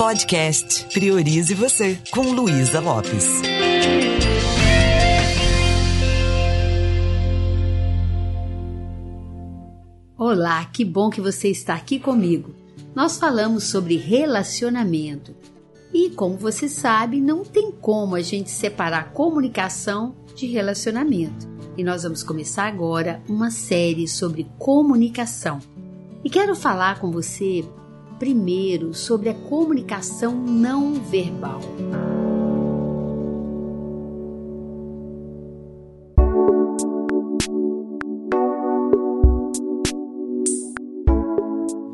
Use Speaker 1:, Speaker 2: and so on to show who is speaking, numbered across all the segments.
Speaker 1: Podcast Priorize Você, com Luísa Lopes.
Speaker 2: Olá, que bom que você está aqui comigo. Nós falamos sobre relacionamento. E como você sabe, não tem como a gente separar comunicação de relacionamento. E nós vamos começar agora uma série sobre comunicação. E quero falar com você primeiro sobre a comunicação não verbal.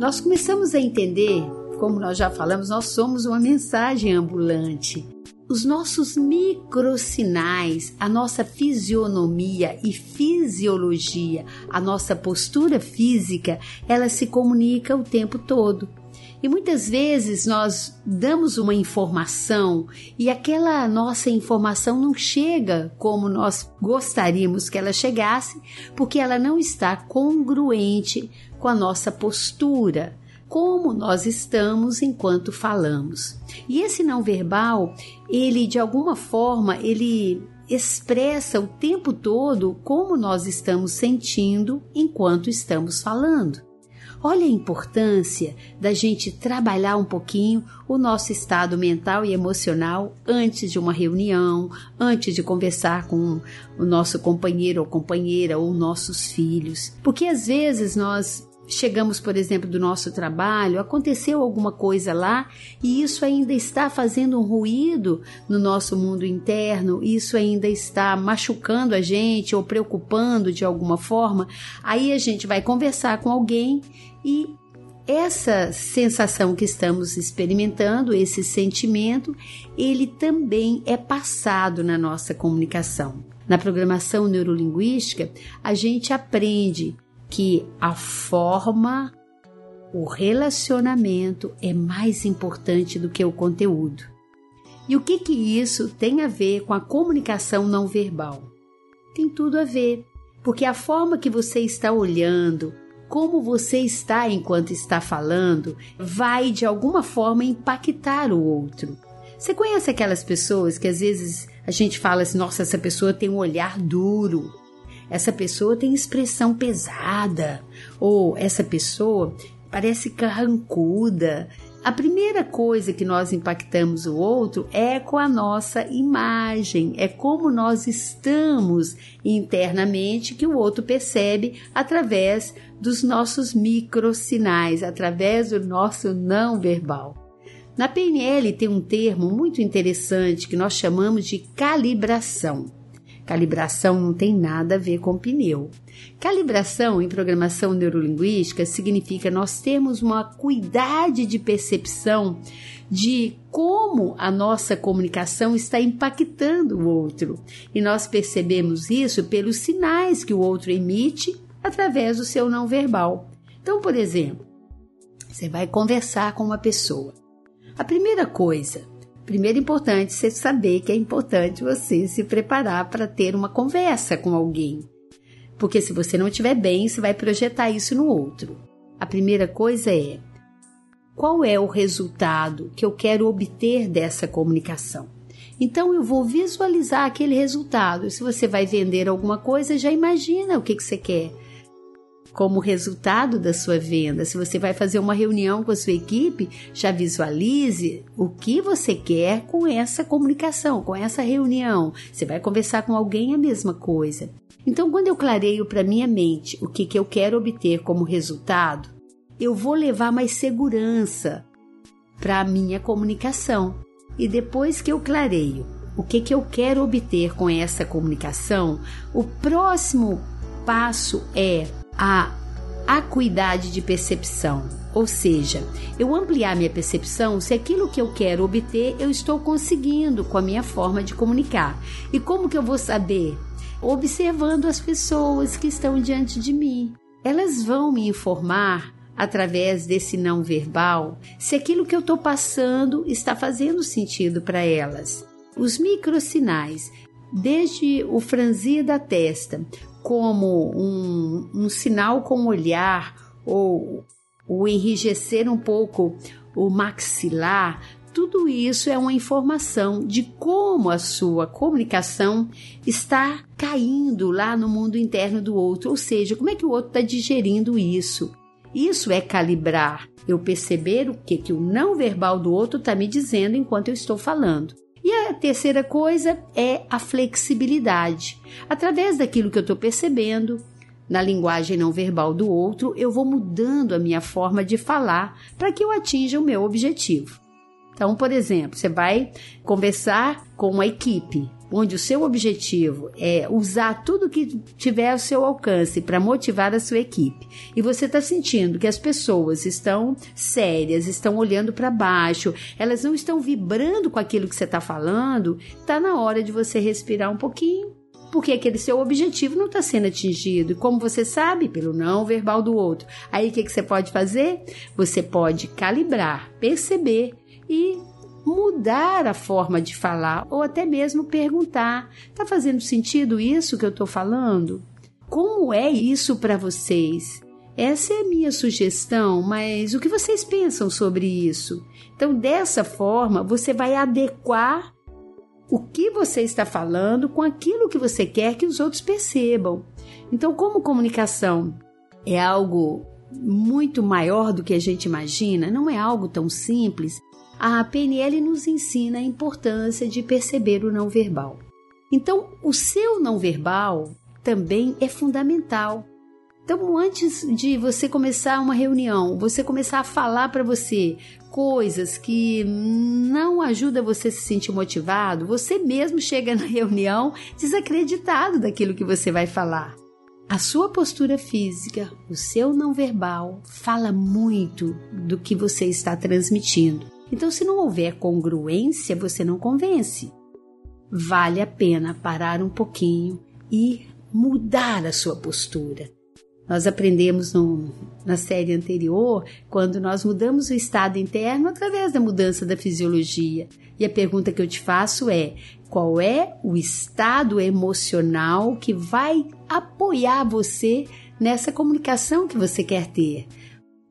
Speaker 2: Nós começamos a entender, como nós já falamos, nós somos uma mensagem ambulante. Os nossos microsinais, a nossa fisionomia e fisiologia, a nossa postura física, ela se comunica o tempo todo. E muitas vezes nós damos uma informação e aquela nossa informação não chega como nós gostaríamos que ela chegasse, porque ela não está congruente com a nossa postura, como nós estamos enquanto falamos. E esse não verbal, ele de alguma forma, ele expressa o tempo todo como nós estamos sentindo enquanto estamos falando. Olha a importância da gente trabalhar um pouquinho o nosso estado mental e emocional antes de uma reunião, antes de conversar com o nosso companheiro ou companheira ou nossos filhos. Porque às vezes nós chegamos, por exemplo, do nosso trabalho, aconteceu alguma coisa lá e isso ainda está fazendo um ruído no nosso mundo interno, isso ainda está machucando a gente ou preocupando de alguma forma, aí a gente vai conversar com alguém e essa sensação que estamos experimentando, esse sentimento, ele também é passado na nossa comunicação. Na programação neurolinguística, a gente aprende que a forma, o relacionamento é mais importante do que o conteúdo. E o que que isso tem a ver com a comunicação não verbal? Tem tudo a ver, porque a forma que você está olhando, como você está enquanto está falando, vai de alguma forma impactar o outro. Você conhece aquelas pessoas que às vezes a gente fala assim: nossa, essa pessoa tem um olhar duro, essa pessoa tem expressão pesada, ou essa pessoa parece carrancuda. A primeira coisa que nós impactamos o outro é com a nossa imagem, é como nós estamos internamente que o outro percebe através dos nossos microsinais, através do nosso não verbal. Na PNL tem um termo muito interessante que nós chamamos de calibração. Calibração não tem nada a ver com pneu. Calibração em programação neurolinguística significa nós termos uma cuidade de percepção de como a nossa comunicação está impactando o outro. E nós percebemos isso pelos sinais que o outro emite através do seu não verbal. Então, por exemplo, você vai conversar com uma pessoa. A primeira coisa Primeiro, importante você saber que é importante você se preparar para ter uma conversa com alguém. Porque se você não estiver bem, você vai projetar isso no outro. A primeira coisa é: qual é o resultado que eu quero obter dessa comunicação? Então eu vou visualizar aquele resultado. Se você vai vender alguma coisa, já imagina o que, que você quer como resultado da sua venda. Se você vai fazer uma reunião com a sua equipe, já visualize o que você quer com essa comunicação, com essa reunião. Você vai conversar com alguém a mesma coisa. Então, quando eu clareio para minha mente o que, que eu quero obter como resultado, eu vou levar mais segurança para a minha comunicação. E depois que eu clareio o que, que eu quero obter com essa comunicação, o próximo passo é a acuidade de percepção, ou seja, eu ampliar minha percepção se aquilo que eu quero obter eu estou conseguindo com a minha forma de comunicar. E como que eu vou saber? Observando as pessoas que estão diante de mim. Elas vão me informar através desse não verbal se aquilo que eu estou passando está fazendo sentido para elas. Os microsinais, desde o franzir da testa, como um, um sinal com o olhar ou o enrijecer um pouco o maxilar, tudo isso é uma informação de como a sua comunicação está caindo lá no mundo interno do outro, ou seja, como é que o outro está digerindo isso. Isso é calibrar, eu perceber o que, que o não verbal do outro está me dizendo enquanto eu estou falando. E a terceira coisa é a flexibilidade. Através daquilo que eu estou percebendo, na linguagem não verbal do outro, eu vou mudando a minha forma de falar para que eu atinja o meu objetivo. Então, por exemplo, você vai conversar com uma equipe onde o seu objetivo é usar tudo que tiver ao seu alcance para motivar a sua equipe, e você está sentindo que as pessoas estão sérias, estão olhando para baixo, elas não estão vibrando com aquilo que você está falando, está na hora de você respirar um pouquinho. Porque aquele seu objetivo não está sendo atingido. E como você sabe, pelo não verbal do outro. Aí o que, que você pode fazer? Você pode calibrar, perceber e mudar a forma de falar ou até mesmo perguntar: está fazendo sentido isso que eu estou falando? Como é isso para vocês? Essa é a minha sugestão, mas o que vocês pensam sobre isso? Então, dessa forma, você vai adequar o que você está falando com aquilo que você quer que os outros percebam. Então, como comunicação é algo muito maior do que a gente imagina, não é algo tão simples, a PNL nos ensina a importância de perceber o não verbal. Então, o seu não verbal também é fundamental. Então, antes de você começar uma reunião, você começar a falar para você coisas que não ajudam você a se sentir motivado, você mesmo chega na reunião desacreditado daquilo que você vai falar. A sua postura física, o seu não verbal, fala muito do que você está transmitindo. Então, se não houver congruência, você não convence. Vale a pena parar um pouquinho e mudar a sua postura. Nós aprendemos no, na série anterior quando nós mudamos o estado interno através da mudança da fisiologia. E a pergunta que eu te faço é: qual é o estado emocional que vai apoiar você nessa comunicação que você quer ter?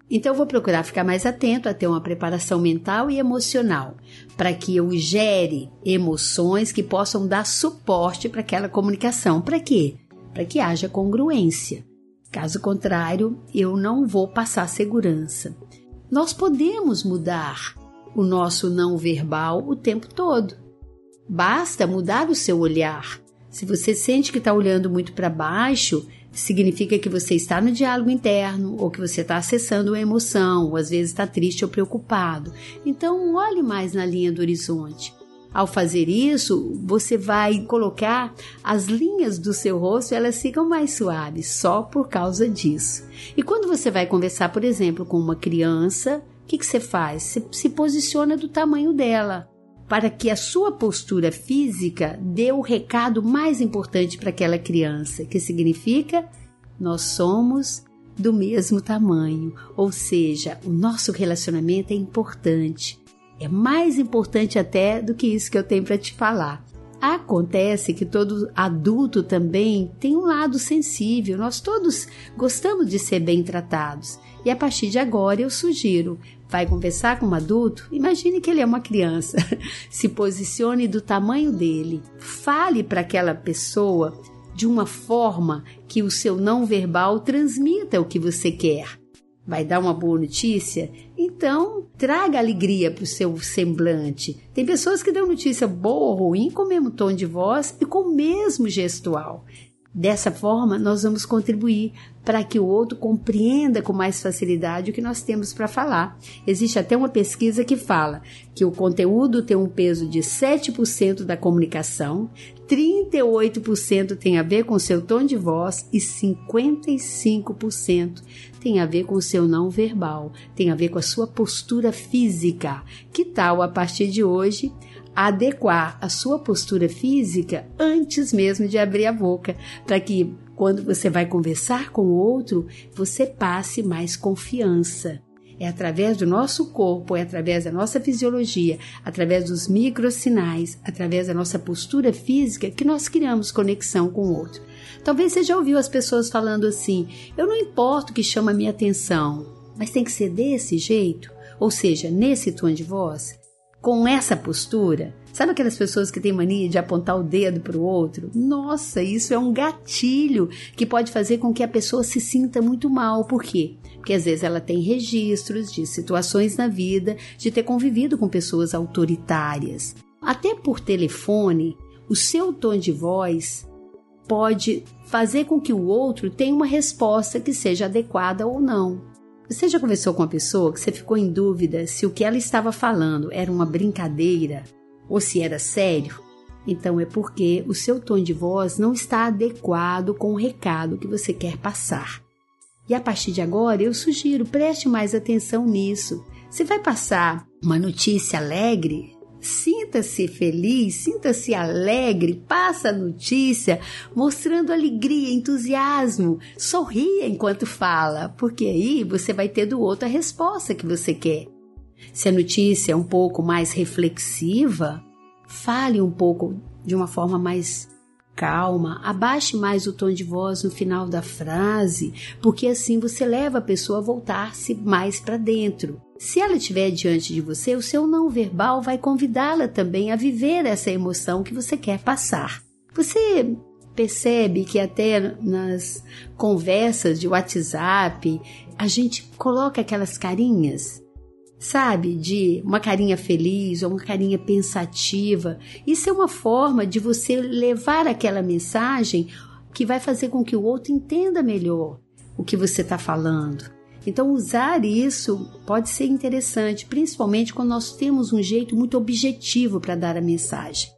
Speaker 2: Então vou procurar ficar mais atento a ter uma preparação mental e emocional, para que eu gere emoções que possam dar suporte para aquela comunicação. Para quê? Para que haja congruência. Caso contrário, eu não vou passar segurança. Nós podemos mudar o nosso não verbal o tempo todo. Basta mudar o seu olhar. Se você sente que está olhando muito para baixo, significa que você está no diálogo interno ou que você está acessando uma emoção, ou às vezes está triste ou preocupado. Então, olhe mais na linha do horizonte. Ao fazer isso, você vai colocar as linhas do seu rosto, elas ficam mais suaves só por causa disso. E quando você vai conversar, por exemplo, com uma criança, o que, que você faz? Você se posiciona do tamanho dela para que a sua postura física dê o recado mais importante para aquela criança, que significa nós somos do mesmo tamanho, ou seja, o nosso relacionamento é importante. É mais importante até do que isso que eu tenho para te falar. Acontece que todo adulto também tem um lado sensível, nós todos gostamos de ser bem tratados. E a partir de agora eu sugiro vai conversar com um adulto, imagine que ele é uma criança. Se posicione do tamanho dele. Fale para aquela pessoa de uma forma que o seu não verbal transmita o que você quer. Vai dar uma boa notícia? Então, traga alegria para o seu semblante. Tem pessoas que dão notícia boa ou ruim com o mesmo tom de voz e com o mesmo gestual. Dessa forma, nós vamos contribuir para que o outro compreenda com mais facilidade o que nós temos para falar. Existe até uma pesquisa que fala que o conteúdo tem um peso de 7% da comunicação, 38% tem a ver com seu tom de voz e 55% tem a ver com o seu não verbal, tem a ver com a sua postura física. Que tal a partir de hoje adequar a sua postura física antes mesmo de abrir a boca, para que quando você vai conversar com o outro, você passe mais confiança. É através do nosso corpo, é através da nossa fisiologia, através dos microsinais, através da nossa postura física que nós criamos conexão com o outro. Talvez você já ouviu as pessoas falando assim: eu não importo que chama minha atenção, mas tem que ser desse jeito. ou seja, nesse tom de voz, com essa postura, sabe aquelas pessoas que têm mania de apontar o dedo para o outro? Nossa, isso é um gatilho que pode fazer com que a pessoa se sinta muito mal. Por quê? Porque às vezes ela tem registros de situações na vida de ter convivido com pessoas autoritárias. Até por telefone, o seu tom de voz pode fazer com que o outro tenha uma resposta que seja adequada ou não. Você já conversou com uma pessoa que você ficou em dúvida se o que ela estava falando era uma brincadeira ou se era sério? Então é porque o seu tom de voz não está adequado com o recado que você quer passar. E a partir de agora eu sugiro preste mais atenção nisso. Você vai passar uma notícia alegre, Sinta-se feliz, sinta-se alegre, passa a notícia mostrando alegria, entusiasmo, sorria enquanto fala, porque aí você vai ter do outro a resposta que você quer. Se a notícia é um pouco mais reflexiva, fale um pouco de uma forma mais calma, abaixe mais o tom de voz no final da frase, porque assim você leva a pessoa a voltar-se mais para dentro. Se ela estiver diante de você, o seu não verbal vai convidá-la também a viver essa emoção que você quer passar. Você percebe que até nas conversas de WhatsApp a gente coloca aquelas carinhas sabe? De uma carinha feliz ou uma carinha pensativa. Isso é uma forma de você levar aquela mensagem que vai fazer com que o outro entenda melhor o que você está falando. Então, usar isso pode ser interessante, principalmente quando nós temos um jeito muito objetivo para dar a mensagem.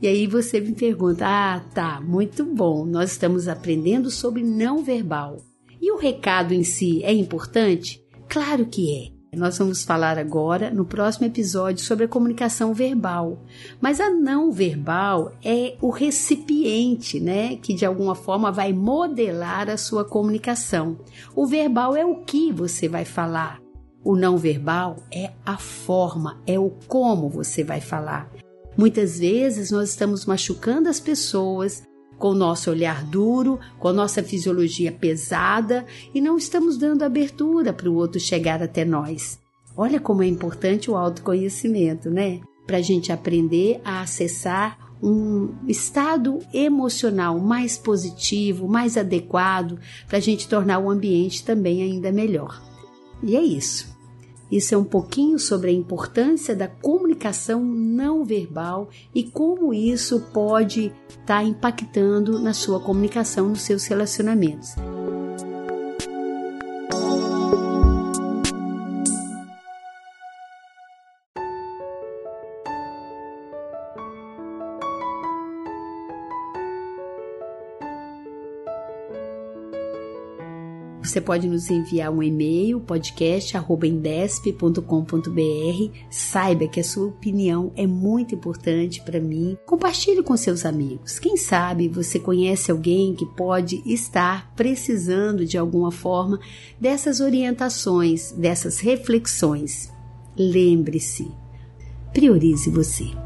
Speaker 2: E aí você me pergunta: ah, tá, muito bom, nós estamos aprendendo sobre não verbal. E o recado em si é importante? Claro que é. Nós vamos falar agora, no próximo episódio, sobre a comunicação verbal. Mas a não verbal é o recipiente, né? Que de alguma forma vai modelar a sua comunicação. O verbal é o que você vai falar. O não verbal é a forma, é o como você vai falar. Muitas vezes nós estamos machucando as pessoas com o nosso olhar duro, com a nossa fisiologia pesada e não estamos dando abertura para o outro chegar até nós. Olha como é importante o autoconhecimento, né? Para a gente aprender a acessar um estado emocional mais positivo, mais adequado, para a gente tornar o ambiente também ainda melhor. E é isso. Isso é um pouquinho sobre a importância da comunicação não verbal e como isso pode estar tá impactando na sua comunicação, nos seus relacionamentos. Você pode nos enviar um e-mail, podcast.indesp.com.br. Saiba que a sua opinião é muito importante para mim. Compartilhe com seus amigos. Quem sabe você conhece alguém que pode estar precisando de alguma forma dessas orientações, dessas reflexões. Lembre-se, priorize você.